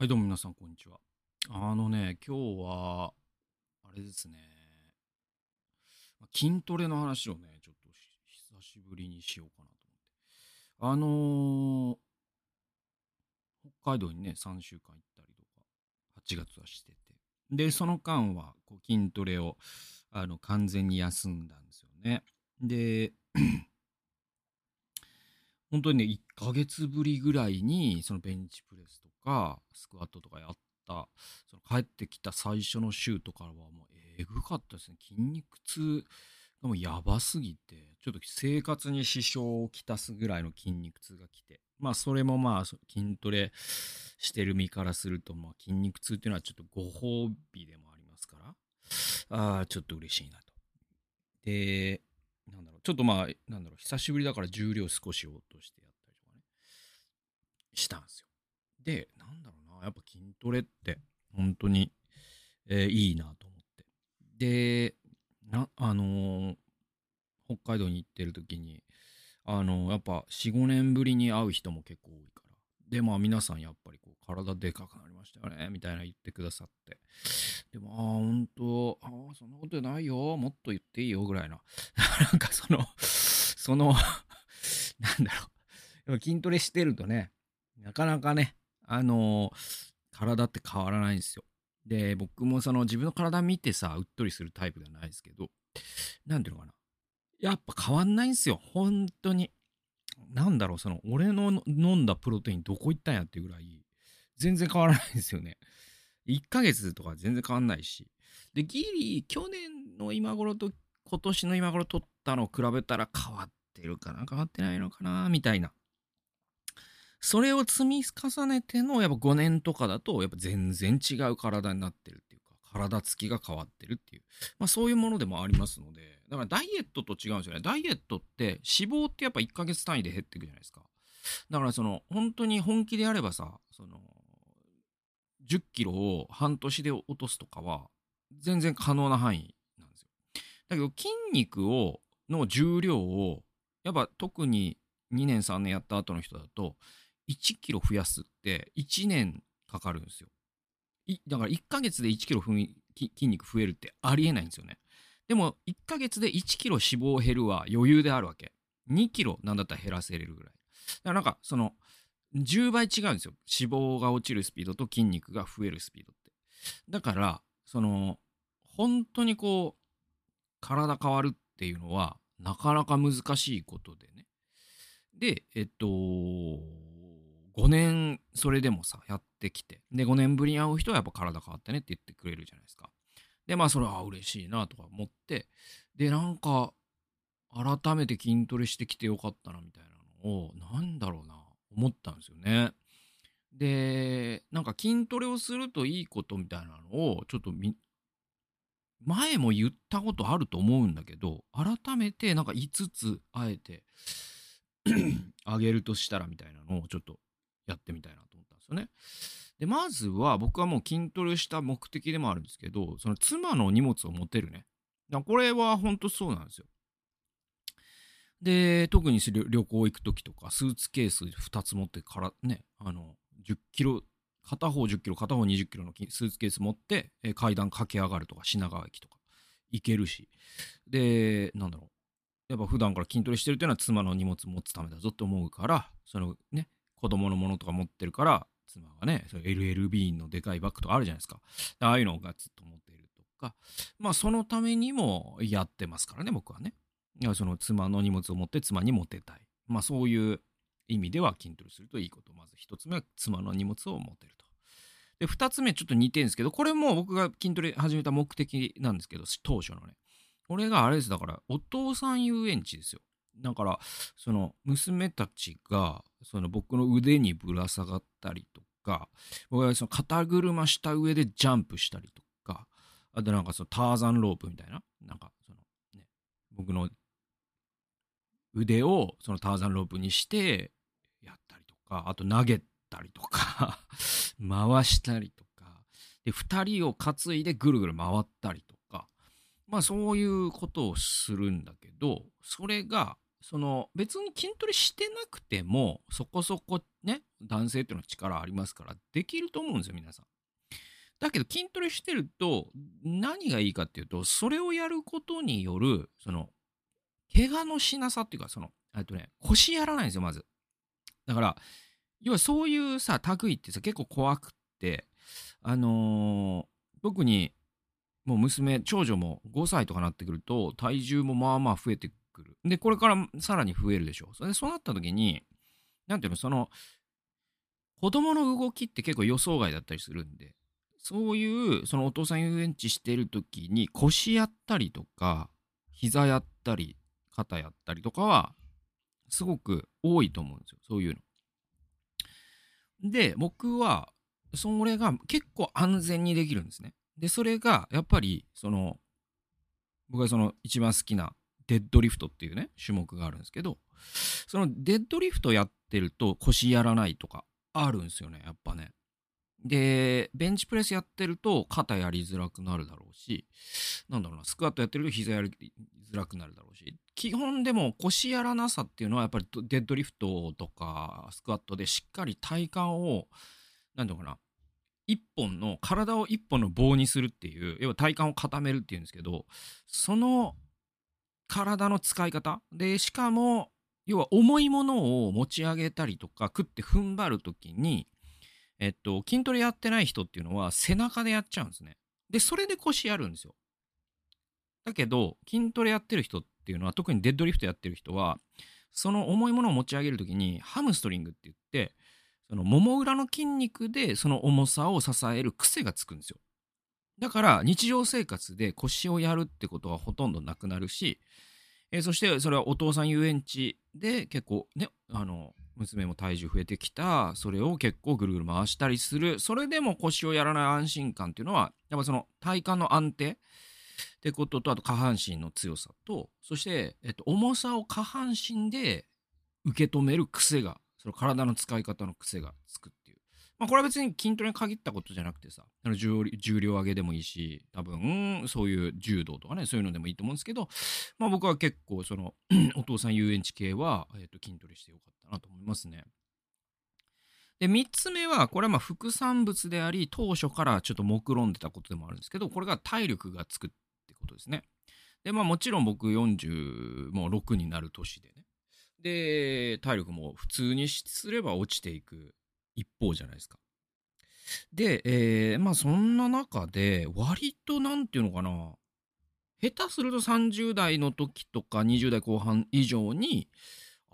はい、どうも皆さん、こんにちは。あのね、今日は、あれですね、筋トレの話をね、ちょっと久しぶりにしようかなと思って。あのー北海道にね、3週間行ったりとか、8月はしてて。で、その間は、こう筋トレを、あの、完全に休んだんですよね。で、本当にね、1ヶ月ぶりぐらいに、そのベンチプレスとか、スクワットとかやった、その帰ってきた最初の週とかはもうえぐかったですね。筋肉痛がもうやばすぎて、ちょっと生活に支障をきたすぐらいの筋肉痛が来て。まあそれもまあ筋トレしてる身からすると、まあ筋肉痛っていうのはちょっとご褒美でもありますから、ああ、ちょっと嬉しいなと。で、なんだろう、ちょっとまあ、なんだろう、久しぶりだから重量少し落としてやったりとかね、したんですよ。で、なんだろうな、やっぱ筋トレって、本当に、えーいいなと思って。で、な、あのー北海道に行ってる時に、あのーやっぱ4、5年ぶりに会う人も結構多いから。で、まあ皆さんやっぱりこう、体でかくなりましたよね、みたいな言ってくださって。でも、ああ、本当ああ、そんなことないよ、もっと言っていいよ、ぐらいな。なんかその、その、なんだろう。筋トレしてるとね、なかなかね、あの体って変わらないんですよ。で、僕もその自分の体見てさ、うっとりするタイプではないですけど、なんていうのかな。やっぱ変わんないんですよ。本当に。なんだろう、その、俺の飲んだプロテインどこ行ったんやっていうぐらい、全然変わらないんですよね。1ヶ月とか全然変わんないし。で、ギリ、去年の今頃と今年の今頃取ったのを比べたら変わってるかな変わってないのかなみたいな。それを積み重ねてのやっぱ5年とかだとやっぱ全然違う体になってるっていうか体つきが変わってるっていう。まあそういうものでもありますので。だからダイエットと違うんですよね。ダイエットって脂肪ってやっぱ1ヶ月単位で減っていくじゃないですか。だからその本当に本気でやればさその10キロを半年で落とすとかは全然可能な範囲なんですよ。だけど筋肉をの重量をやっぱ特に2年3年やった後の人だと1キロ増やすって1年かかるんですよ。だから1ヶ月で1キロ筋肉増えるってありえないんですよね。でも1ヶ月で1キロ脂肪減るは余裕であるわけ。2キロなんだったら減らせれるぐらい。だからなんかその10倍違うんですよ。脂肪が落ちるスピードと筋肉が増えるスピードって。だからその本当にこう体変わるっていうのはなかなか難しいことでね。で、えっと、5年それでもさ、やってきて、で、5年ぶりに会う人はやっぱ体変わったねって言ってくれるじゃないですか。で、まあ、それは嬉しいなとか思って、で、なんか、改めて筋トレしてきてよかったなみたいなのを、なんだろうな、思ったんですよね。で、なんか筋トレをするといいことみたいなのを、ちょっと、前も言ったことあると思うんだけど、改めてなんか5つあえて あげるとしたらみたいなのをちょっとやってみたいなと思ったんですよね。で、まずは僕はもう筋トレした目的でもあるんですけど、その妻の荷物を持てるね。これは本当そうなんですよ。で、特に旅行行く時とか、スーツケース2つ持ってからね、あの、10キロ、片方10キロ、片方20キロのスーツケース持って、え階段駆け上がるとか、品川駅とか行けるし。で、なんだろう。やっぱ普段から筋トレしてるっていうのは妻の荷物持つためだぞって思うから、そのね、子供のものとか持ってるから、妻がね、LLB のでかいバッグとかあるじゃないですか。ああいうのをガツッと持っているとか、まあそのためにもやってますからね、僕はね。その妻の荷物を持って妻に持てたい。まあそういう意味では筋トレするといいこと。まず一つ目は妻の荷物を持てると。で、二つ目ちょっと似てるんですけど、これも僕が筋トレ始めた目的なんですけど、当初のね。これがあれです。だから、お父さん遊園地ですよ。だから、その、娘たちが、その僕の腕にぶら下がったりとか、僕がその肩車した上でジャンプしたりとか、あとなんかそのターザンロープみたいな、なんかその、ね、僕の腕をそのターザンロープにしてやったりとか、あと投げたりとか、回したりとか、で、二人を担いでぐるぐる回ったりとか、まあそういうことをするんだけど、それがその別に筋トレしてなくてもそこそこね男性っていうのは力ありますからできると思うんですよ皆さん。だけど筋トレしてると何がいいかっていうとそれをやることによるその怪我のしなさっていうかそのえっとね腰やらないんですよまず。だから要はそういうさ類ってさ結構怖くってあのー、特にもう娘長女も5歳とかなってくると体重もまあまあ増えてくるでこれからさらに増えるでしょそれでそうなった時に何ていうのその子供の動きって結構予想外だったりするんでそういうそのお父さん遊園地してる時に腰やったりとか膝やったり肩やったりとかはすごく多いと思うんですよそういうの。で僕はそれが結構安全にできるんですね。でそれがやっぱりその僕がその一番好きなデッドリフトっていうね種目があるんですけどそのデッドリフトやってると腰やらないとかあるんですよねやっぱね。で、ベンチプレスやってると肩やりづらくなるだろうし、なんだろうな、スクワットやってると膝やりづらくなるだろうし、基本でも腰やらなさっていうのはやっぱりデッドリフトとかスクワットでしっかり体幹を、なんだろうな、一本の、体を一本の棒にするっていう、要は体幹を固めるっていうんですけど、その体の使い方で、しかも、要は重いものを持ち上げたりとか、食って踏ん張るときに、えっと、筋トレやってない人っていうのは背中でやっちゃうんですね。で、それで腰やるんですよ。だけど、筋トレやってる人っていうのは、特にデッドリフトやってる人は、その重いものを持ち上げるときに、ハムストリングって言って、そのもも裏の筋肉でその重さを支える癖がつくんですよ。だから日常生活で腰をやるってことはほとんどなくなるし、えー、そしてそれはお父さん遊園地で結構ね、あの、娘も体重増えてきた、それを結構ぐるぐる回したりする、それでも腰をやらない安心感っていうのは、やっぱその体幹の安定ってことと、あと下半身の強さと、そして、えっと、重さを下半身で受け止める癖が、その体の使い方の癖がつく。まあこれは別に筋トレに限ったことじゃなくてさ、重重量上げでもいいし、多分、そういう柔道とかね、そういうのでもいいと思うんですけど、まあ僕は結構その、お父さん遊園地系は、えっと、筋トレしてよかったなと思いますね。で、3つ目は、これはまあ副産物であり、当初からちょっと目論んでたことでもあるんですけど、これが体力がつくってことですね。で、まあもちろん僕40、もう6になる年でね。で、体力も普通にすれば落ちていく一方じゃないですか。で、えー、まあそんな中で、割となんていうのかな、下手すると30代の時とか20代後半以上に、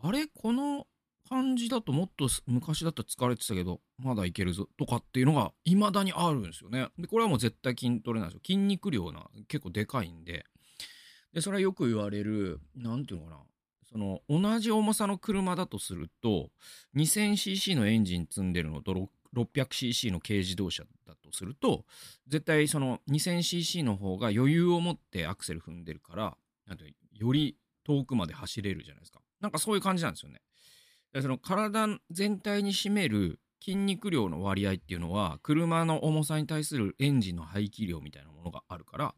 あれこの感じだともっと昔だったら疲れてたけど、まだいけるぞとかっていうのが未だにあるんですよね。で、これはもう絶対筋トレなんですよ。筋肉量な、結構でかいんで。で、それはよく言われる、なんていうのかな。その、同じ重さの車だとすると、2000cc のエンジン積んでるのと 600cc の軽自動車だとすると、絶対その 2000cc の方が余裕を持ってアクセル踏んでるから、なんてより遠くまで走れるじゃないですか。なんかそういう感じなんですよね。その体全体に占める筋肉量の割合っていうのは車の重さに対するエンジンの排気量みたいなものがあるから、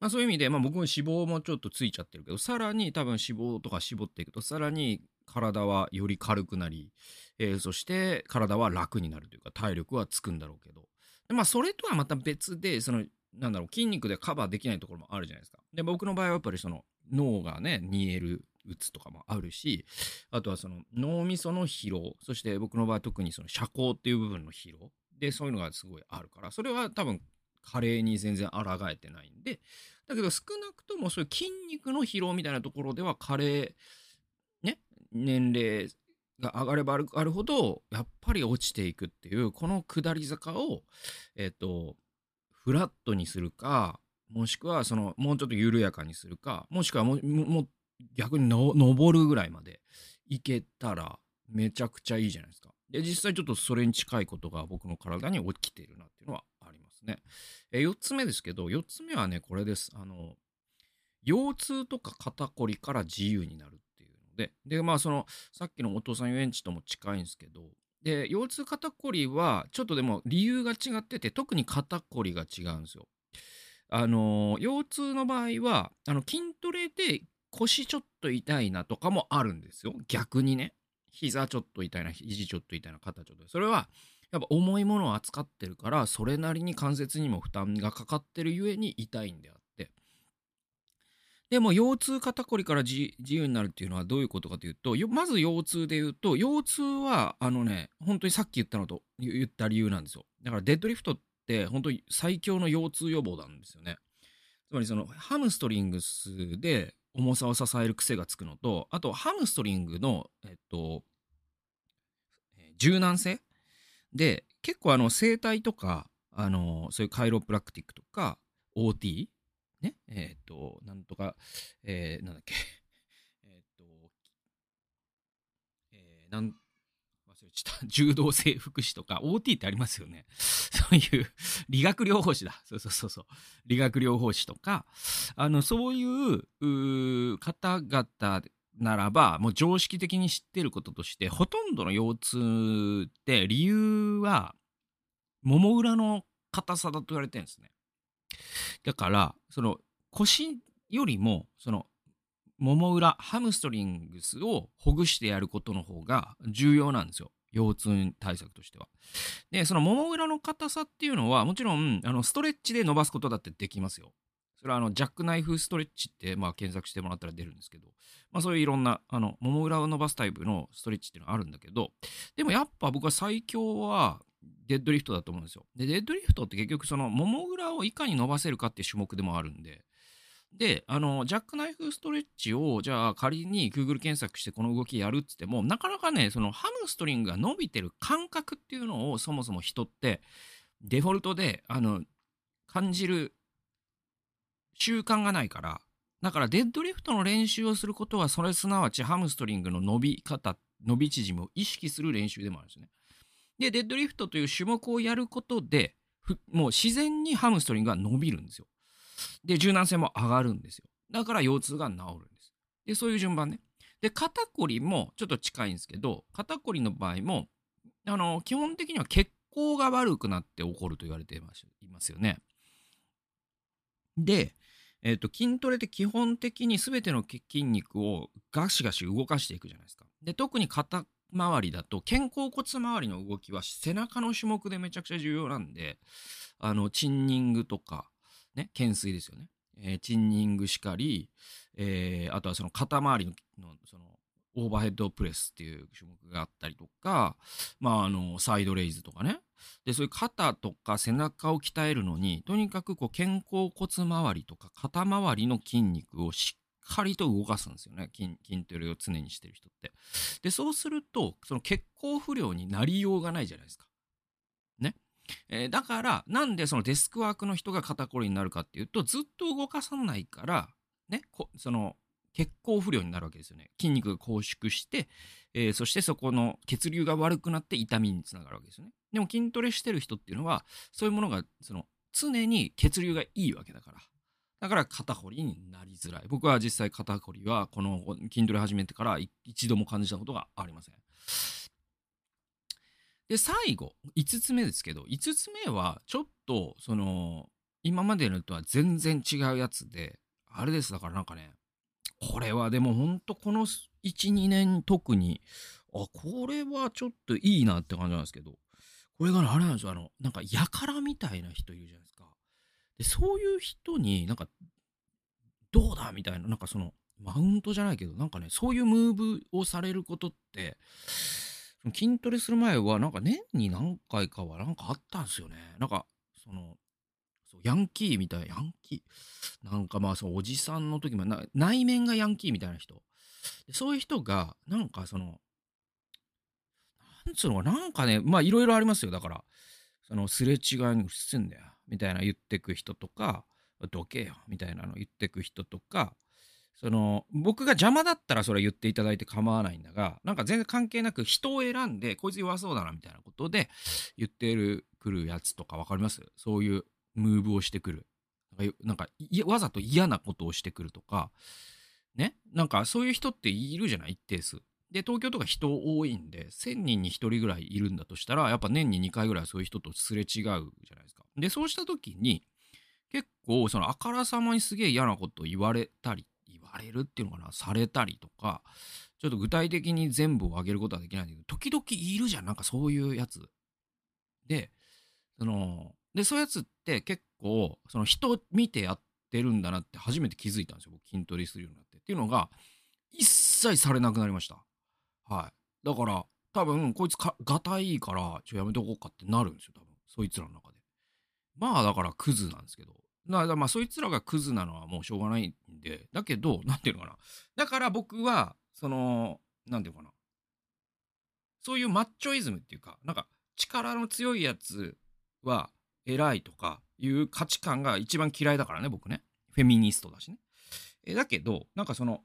まあ、そういう意味で、まあ、僕も脂肪もちょっとついちゃってるけどさらに多分脂肪とか絞っていくとさらに体はより軽くなり、えー、そして体は楽になるというか体力はつくんだろうけどで、まあ、それとはまた別でそのなんだろう筋肉でカバーできないところもあるじゃないですか。で僕の場合はやっぱりその脳がね煮える打つとかもあるしあとはその脳みその疲労そして僕の場合特にその社交っていう部分の疲労でそういうのがすごいあるからそれは多分加齢に全然抗えてないんでだけど少なくともそういう筋肉の疲労みたいなところでは加齢ね年齢が上がれば上がるほどやっぱり落ちていくっていうこの下り坂をえっ、ー、とフラットにするかもしくはそのもうちょっと緩やかにするかもしくはもも逆にの登るぐらいまでいけたらめちゃくちゃいいじゃないですか。で、実際ちょっとそれに近いことが僕の体に起きているなっていうのはますね。え4つ目ですけど、4つ目はね、これです。あの、腰痛とか肩こりから自由になるっていうので、で、まあその、さっきのお父さん遊園地とも近いんですけど、で、腰痛肩こりはちょっとでも理由が違ってて、特に肩こりが違うんですよ。あの、腰痛の場合は、あの、筋トレで腰ちょっと痛いなとかもあるんですよ。逆にね。膝ちょっと痛いな、肘ちょっと痛いな、肩ちょっと。それは、やっぱ重いものを扱ってるから、それなりに関節にも負担がかかってるゆえに痛いんであって。でも、腰痛肩こりから自由になるっていうのはどういうことかというと、まず腰痛で言うと、腰痛は、あのね、本当にさっき言ったのと言った理由なんですよ。だからデッドリフトって本当に最強の腰痛予防なんですよね。つまりそのハムストリングスで重さを支える癖がつくのと、あとハムストリングの、えっと、柔軟性で、結構あの整体とか、あのそういうカイロプラクティックとか、OT、ね、えっ、と、なんとか、えー、なんだっけ、えっ、と、えー、なん忘れちゃった 柔道整復師とか OT ってありますよね。そういう理学療法士だ。そうそうそうそう。理学療法士とか、あの、そういう方々ならば、もう常識的に知ってることとして、ほとんどの腰痛って理由は、もも裏の硬さだと言われてるんですね。だから、その腰よりも、そのもも裏、ハムストリングスをほぐしてやることの方が重要なんですよ。腰痛対策としては。で、そのもも裏の硬さっていうのは、もちろん、あの、ストレッチで伸ばすことだってできますよ。それはあの、ジャックナイフストレッチって、まあ、検索してもらったら出るんですけど、まあ、そういういろんな、あの、もも裏を伸ばすタイプのストレッチっていうのがあるんだけど、でもやっぱ僕は最強は、デッドリフトだと思うんですよ。で、デッドリフトって結局その、もも裏をいかに伸ばせるかっていう種目でもあるんで、で、あの、ジャックナイフストレッチを、じゃあ仮に Google 検索してこの動きやるっつっても、なかなかね、そのハムストリングが伸びてる感覚っていうのをそもそも人ってデフォルトで、あの、感じる習慣がないから、だからデッドリフトの練習をすることは、それすなわちハムストリングの伸び方、伸び縮みを意識する練習でもあるんですね。で、デッドリフトという種目をやることで、もう自然にハムストリングが伸びるんですよ。で、柔軟性も上がるんですよ。だから腰痛が治るんです。で、そういう順番ね。で、肩こりもちょっと近いんですけど、肩こりの場合も、あの、基本的には血行が悪くなって起こると言われていますよね。で、えっ、ー、と、筋トレって基本的に全ての筋肉をガシガシ動かしていくじゃないですか。で、特に肩周りだと、肩甲骨周りの動きは背中の種目でめちゃくちゃ重要なんで、あの、チンニングとか、ね、懸垂ですよね。えー、チンニングしかり、えー、あとはその肩周りののそのオーバーヘッドプレスっていう種目があったりとか、まあ、あのサイドレイズとかねでそういう肩とか背中を鍛えるのにとにかくこう肩甲骨周りとか肩周りの筋肉をしっかりと動かすんですよね。筋筋トレを常にしてる人って。でそうするとその血行不良になりようがないじゃないですか。ね。えー、だから、なんでそのデスクワークの人が肩こりになるかっていうと、ずっと動かさないから、ね、その血行不良になるわけですよね。筋肉が拘縮して、えー、そしてそこの血流が悪くなって痛みにつながるわけですよね。でも筋トレしてる人っていうのは、そういうものがその常に血流がいいわけだから。だから肩こりになりづらい。僕は実際肩こりはこの筋トレ始めてから一度も感じたことがありません。で、最後、5つ目ですけど、5つ目はちょっと、その、今までのとは全然違うやつで、あれです、だからなんかね、これはでもほんとこの1、2年特に、あ、これはちょっといいなって感じなんですけど、これが、あれなんですよ、あの、なんか、やからみたいな人いるじゃないですか。で、そういう人になんか、どうだみたいな、なんかその、マウントじゃないけど、なんかね、そういうムーブをされることって、筋トレする前は、なんか年に何回かはなんかあったんですよね。なんか、その、そうヤンキーみたいな、ヤンキー？なんかまあ、そのおじさんの時も内面がヤンキーみたいな人。そういう人が、なんかその、なんつうのかなんかね、まあいろいろありますよ。だから、そのすれ違いにうすんだよ。みたいな言ってく人とか、どけよ。みたいなの言ってく人とか、その僕が邪魔だったらそれ言っていただいて構わないんだがなんか全然関係なく人を選んでこいつ弱そうだなみたいなことで言ってるくるやつとか分かります？そういうムーブをしてくる。なんかわざと嫌なことをしてくるとかね？なんかそういう人っているじゃない？一定数。で東京とか人多いんで1000人に1人ぐらいいるんだとしたらやっぱ年に2回ぐらいそういう人とすれ違うじゃないですか。でそうした時に結構そのあからさまにすげえ嫌なことを言われたり言われるっていうのかな、されたりとか、ちょっと具体的に全部を挙げることはできないんだけど、時々いるじゃん、なんかそういうやつ。で、その、で、そういうやつって結構、その人見てやってるんだなって初めて気づいたんですよ、僕筋トレするようになって。っていうのが、一切されなくなりました。はい。だから、多分、こいつ、がたいいから、ちょ、やめとこうかってなるんですよ、多分。そいつらの中で。まあ、だから、クズなんですけど。だまあそいつらがクズなのはもうしょうがないんで、だけど、なんていうのかな。だから僕は、その、なんていうのかな。そういうマッチョイズムっていうか、なんか力の強いやつは偉いとかいう価値観が一番嫌いだからね、僕ね。フェミニストだしね。えだけど、なんかその、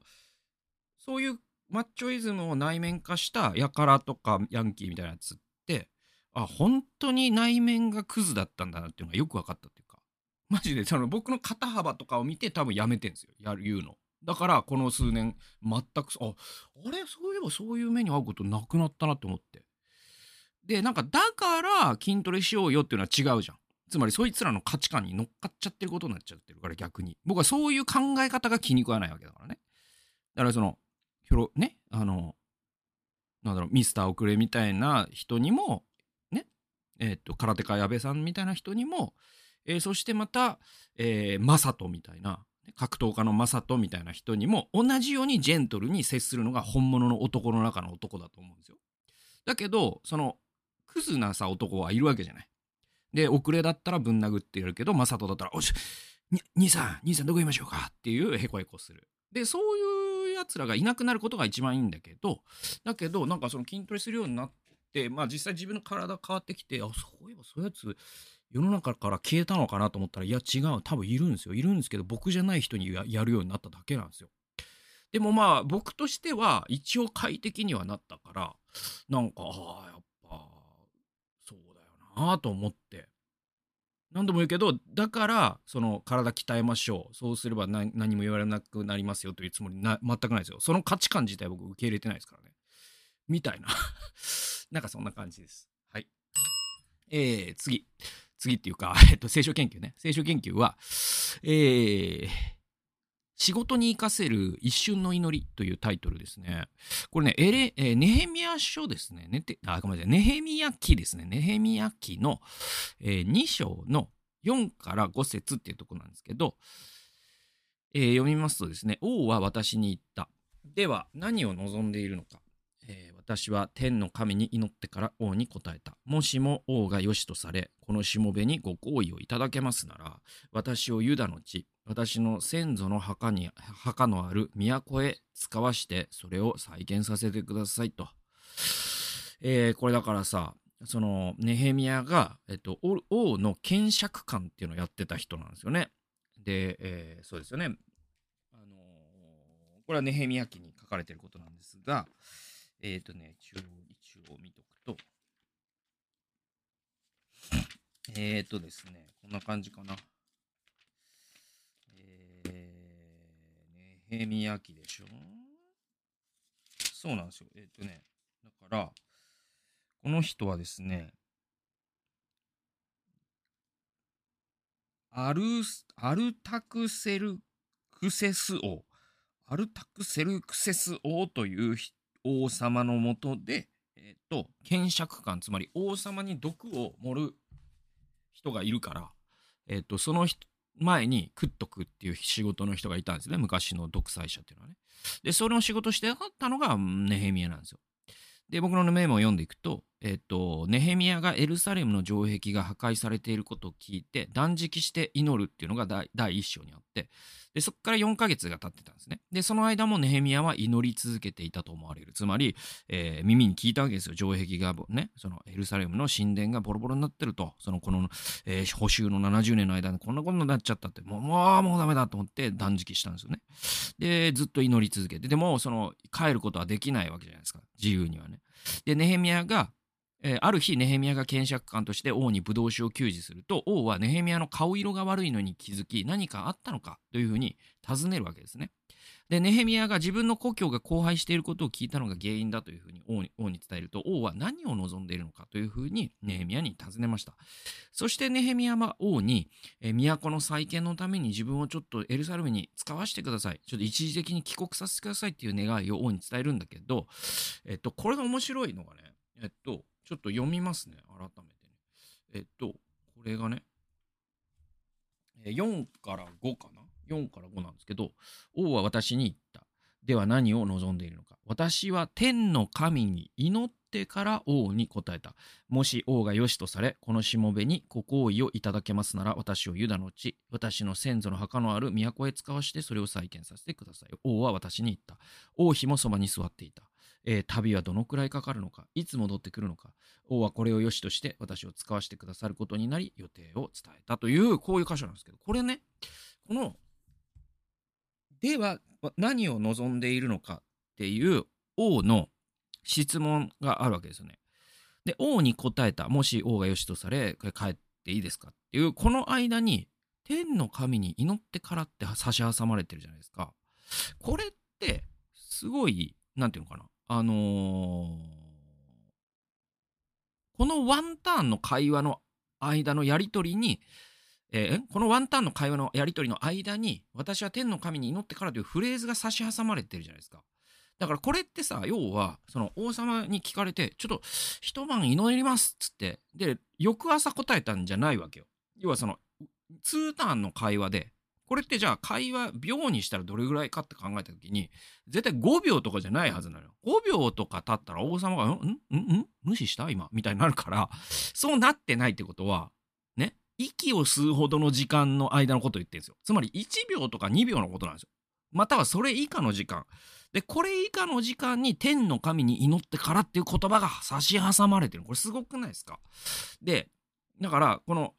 そういうマッチョイズムを内面化したやからとかヤンキーみたいなやつって、あ、本当に内面がクズだったんだなっていうのがよく分かったっていうか、マジでその僕の肩幅とかを見て多分やめてんですよ。やる、言うの。だからこの数年全くああれ？そういえばそういう目に遭うことなくなったなって思ってでなんかだから筋トレしようよっていうのは違うじゃんつまりそいつらの価値観に乗っかっちゃってることになっちゃってるから逆に僕はそういう考え方が気に食わないわけだからねだからそのひょろねあのなんだろうミスター遅れみたいな人にもねえっ、と空手家矢部さんみたいな人にも、えー、そしてまた、えー、マサトみたいな格闘家のマサトみたいな人にも同じようにジェントルに接するのが本物の男の中の男だと思うんですよ。だけど、その、クズなさ男はいるわけじゃない。で、遅れだったらぶん殴ってやるけど、マサトだったら、おし、兄さん、兄さんどこ行きましょうか？っていうへこへこする。で、そういう奴らがいなくなることが一番いいんだけど、だけど、なんかその筋トレするようになって、まあ実際自分の体変わってきて、あ、そういえばそういうやつ、世の中から消えたのかなと思ったら、いや違う、多分いるんですよ。いるんですけど、僕じゃない人にやるようになっただけなんですよ。でもまあ、僕としては、一応快適にはなったから、なんか、ああ、やっぱ、なと思って。何度も言うけど、だから、その、体鍛えましょう。そうすれば何も言われなくなりますよというつもりな、全くないですよ。その価値観自体僕受け入れてないですからね。みたいな なんかそんな感じです。はい。えー、次。次っていうか、えっと、聖書研究ね。聖書研究は、えー、仕事に生かせる一瞬の祈りというタイトルですね。これね、エレ、えー、ネヘミヤ書ですね。ねてあ、ごめんなさい。ネヘミヤ記ですね。ネヘミヤ記の、えー、2章の4から5節っていうところなんですけど、えー、読みますとですね、王は私に言った。では、何を望んでいるのか。えー、私は天の神に祈ってから王に答えた。もしも王が良しとされ、このしもべにご好意をいただけますなら、私をユダの地、私の先祖の墓に、墓のある都へ使わして、それを再建させてくださいと。えー、これだからさ、そのネヘミヤが、えっと、王の検釈官っていうのをやってた人なんですよね。で、えー、そうですよね。あのー、これはネヘミヤ記に書かれてることなんですが、えっ、ー、とね、一応、一応見とくと、えっ、とですね、こんな感じかな。ヘミヤ記でしょ？そうなんですよ。えっ、ー、とね、だから、この人はですね、アルアルタクセルクセス王、アルタクセルクセス王という王様のもとで、えっ、ー、と、検釈官、つまり王様に毒を盛る人がいるから、えっ、ー、と、その人前に食っとくっていう仕事の人がいたんですね。昔の独裁者っていうのはね。で、それを仕事してたのがネヘミヤなんですよ。で、僕のメモを読んでいくと、えっ、と、ネヘミヤがエルサレムの城壁が破壊されていることを聞いて、断食して祈るっていうのが第一章にあって、で、そこから4ヶ月が経ってたんですね。で、その間もネヘミヤは祈り続けていたと思われる。つまり、えー、耳に聞いたわけですよ。城壁がね、そのエルサレムの神殿がボロボロになってると、そのこの、えー、補修の70年の間にこんなことになっちゃったって、もう、もう、もうダメだと思って断食したんですよね。で、ずっと祈り続けて、でも、その、帰ることはできないわけじゃないですか。自由にはね。で、ネヘミヤが、えー、ある日ネヘミヤが検釈官として王にブドウ酒を給仕すると王はネヘミヤの顔色が悪いのに気づき何かあったのかというふうに尋ねるわけですね。で、ネヘミヤが自分の故郷が荒廃していることを聞いたのが原因だというふうに王に王に伝えると、王は何を望んでいるのかというふうにネヘミヤに尋ねました。そしてネヘミヤは王に、え都の再建のために自分をちょっとエルサレムに使わせてください。ちょっと一時的に帰国させてくださいっていう願いを王に伝えるんだけど、えっと、これが面白いのがね、えっと、ちょっと読みますね、改めてね。えっと、これがね、4から5かな？4から5なんですけど、王は私に言った。では何を望んでいるのか。私は天の神に祈ってから王に答えた。もし王が良しとされ、このしもべにご好意をいただけますなら、私をユダの地、私の先祖の墓のある都へ使わしてそれを再建させてください。王は私に言った。王妃もそばに座っていた。えー、旅はどのくらいかかるのか、いつ戻ってくるのか、王はこれを良しとして私を使わせてくださることになり、予定を伝えたという、こういう箇所なんですけど、これね、このでは何を望んでいるのかっていう王の質問があるわけですよね。で、王に答えた、もし王が良しとされ、これ帰っていいですかっていう、この間に、天の神に祈ってからって差し挟まれてるじゃないですか。これって、すごい、なんていうのかな。あのー、このワンターンの会話の間のやりとりに、えー、このワンターンの会話のやり取りの間に、私は天の神に祈ってからというフレーズが差し挟まれてるじゃないですか。だからこれってさ、要は、その王様に聞かれて、ちょっと一晩祈りますっつって、で、翌朝答えたんじゃないわけよ。要はその、2ターンの会話で、これってじゃあ会話秒にしたらどれぐらいかって考えた時に、絶対5秒とかじゃないはずなのよ。5秒とか経ったら王様が、んんん無視した今みたいになるから、そうなってないってことはね、息を吸うほどの時間の間のことを言ってるんですよ。つまり1秒とか2秒のことなんですよ。またはそれ以下の時間。で、これ以下の時間に天の神に祈ってからっていう言葉が差し挟まれてる。これすごくないですか？で、だから、この、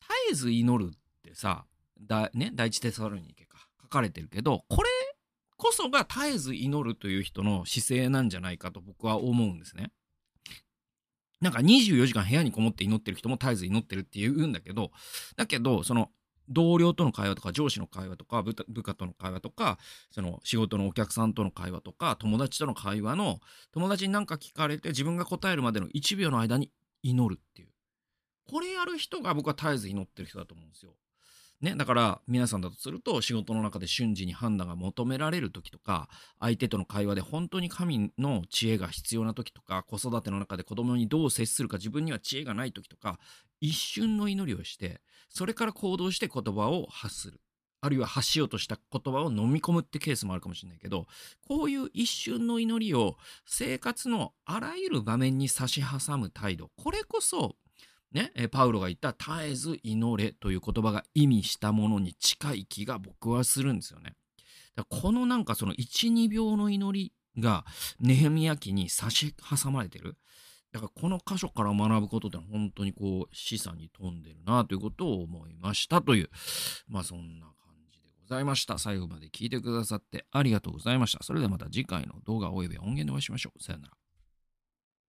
絶えず祈るってさ、だね、第一テサロニケか書かれてるけど、これこそが絶えず祈るという人の姿勢なんじゃないかと僕は思うんですね。なんか24時間部屋にこもって祈ってる人も絶えず祈ってるって言うんだけど、だけど、その、同僚との会話とか上司の会話とか部下との会話とかその仕事のお客さんとの会話とか友達との会話の友達に何か聞かれて自分が答えるまでの1秒の間に祈るっていうこれやる人が僕は絶えず祈ってる人だと思うんですよ。ね、だから皆さんだとすると仕事の中で瞬時に判断が求められる時とか相手との会話で本当に神の知恵が必要な時とか子育ての中で子供にどう接するか自分には知恵がない時とか一瞬の祈りをしてそれから行動して言葉を発する。あるいは発しようとした言葉を飲み込むってケースもあるかもしれないけどこういう一瞬の祈りを生活のあらゆる場面に差し挟む態度。これこそね、パウロが言った絶えず祈れという言葉が意味したものに近い気が僕はするんですよね。このなんかその1、2秒の祈りがネヘミヤ記に差し挟まれてる。だからこの箇所から学ぶことって本当にこう示唆に富んでるなということを思いましたという、まあそんな感じでございました。最後まで聞いてくださってありがとうございました。それではまた次回の動画及び音源でお会いしましょう。さよなら。